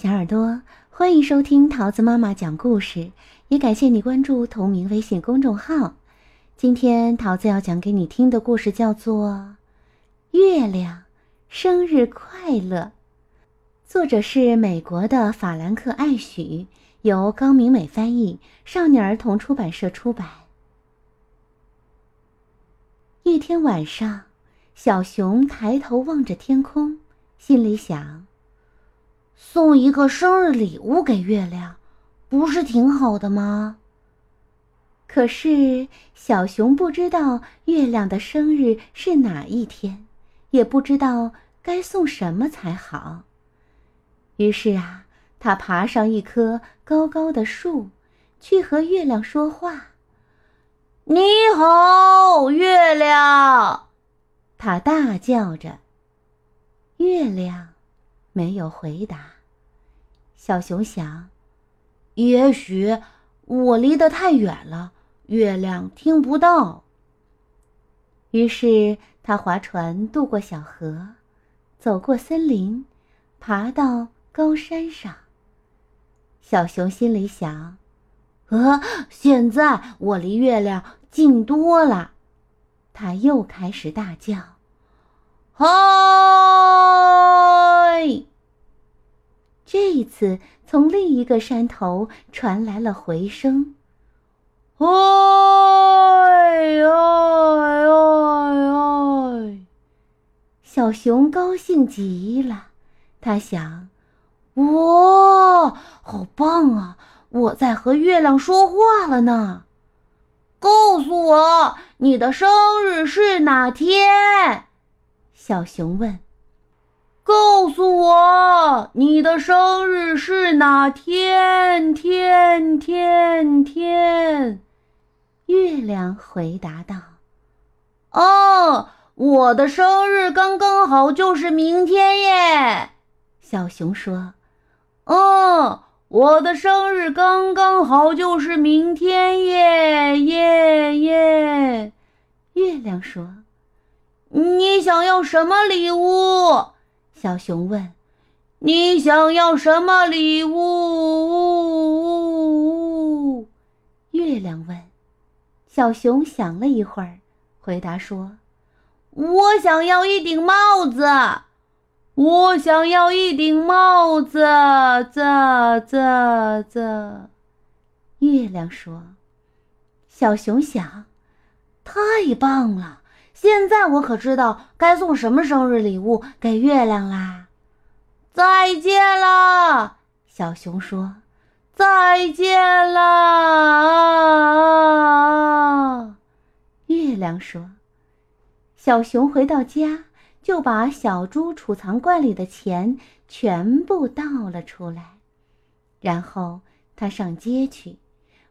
小耳朵，欢迎收听桃子妈妈讲故事，也感谢你关注同名微信公众号。今天桃子要讲给你听的故事叫做《月亮生日快乐》，作者是美国的法兰克·艾许，由高明美翻译，少年儿童出版社出版。一天晚上，小熊抬头望着天空，心里想。送一个生日礼物给月亮，不是挺好的吗？可是小熊不知道月亮的生日是哪一天，也不知道该送什么才好。于是啊，他爬上一棵高高的树，去和月亮说话：“你好，月亮！”他大叫着。月亮。没有回答。小熊想，也许我离得太远了，月亮听不到。于是他划船渡过小河，走过森林，爬到高山上。小熊心里想：“呃，现在我离月亮近多了。”他又开始大叫：“嗨！”从另一个山头传来了回声：“哎呀呀呀！”小熊高兴极了，他想：“哇，好棒啊！我在和月亮说话了呢。”告诉我，你的生日是哪天？小熊问。告诉我你的生日是哪天？天天天，月亮回答道：“哦，我的生日刚刚好就是明天耶。”小熊说：“哦，我的生日刚刚好就是明天耶耶耶。”月亮说：“你想要什么礼物？”小熊问：“你想要什么礼物？”月亮问。小熊想了一会儿，回答说：“我想要一顶帽子。我想要一顶帽子。”这、这、这。月亮说：“小熊想，太棒了。”现在我可知道该送什么生日礼物给月亮啦！再见了，小熊说：“再见了。”月亮说：“小熊回到家，就把小猪储藏罐里的钱全部倒了出来，然后他上街去，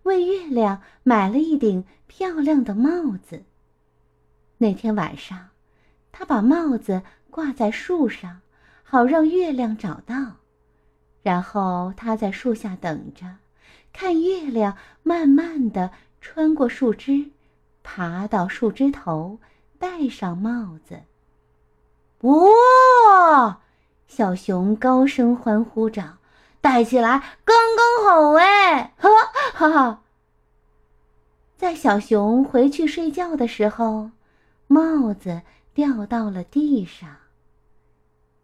为月亮买了一顶漂亮的帽子。”那天晚上，他把帽子挂在树上，好让月亮找到。然后他在树下等着，看月亮慢慢的穿过树枝，爬到树枝头，戴上帽子。哇！小熊高声欢呼着：“戴起来刚刚好哎！”哈哈哈。在小熊回去睡觉的时候。帽子掉到了地上。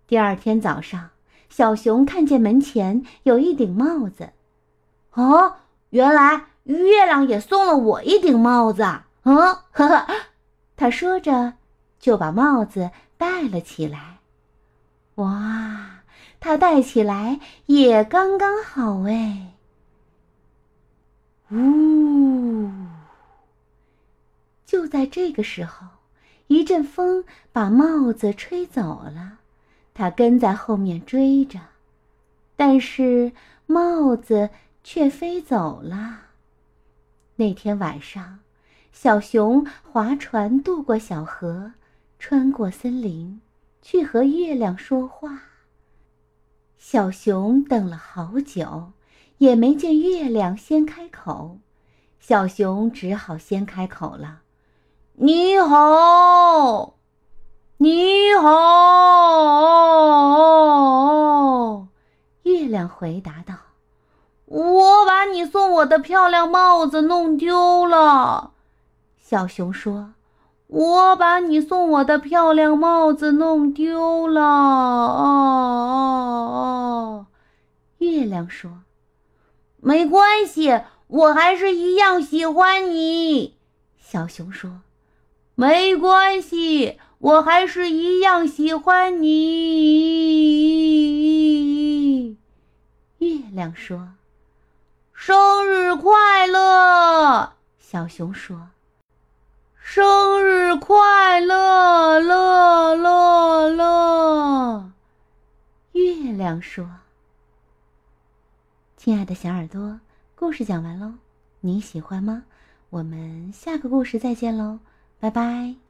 第二天早上，小熊看见门前有一顶帽子。哦，原来月亮也送了我一顶帽子。嗯，呵呵，他说着就把帽子戴了起来。哇，他戴起来也刚刚好哎。呜，就在这个时候。一阵风把帽子吹走了，他跟在后面追着，但是帽子却飞走了。那天晚上，小熊划船渡过小河，穿过森林，去和月亮说话。小熊等了好久，也没见月亮先开口，小熊只好先开口了。你好，你好。月亮回答道：“我把你送我的漂亮帽子弄丢了。”小熊说：“我把你送我的漂亮帽子弄丢了。”哦哦哦！月亮说：“没关系，我还是一样喜欢你。”小熊说：“没关系，我还是一样喜欢你。”月亮说：“生日快乐！”小熊说：“生日快乐！”乐乐乐。月亮说：“亲爱的小耳朵，故事讲完喽，你喜欢吗？我们下个故事再见喽，拜拜。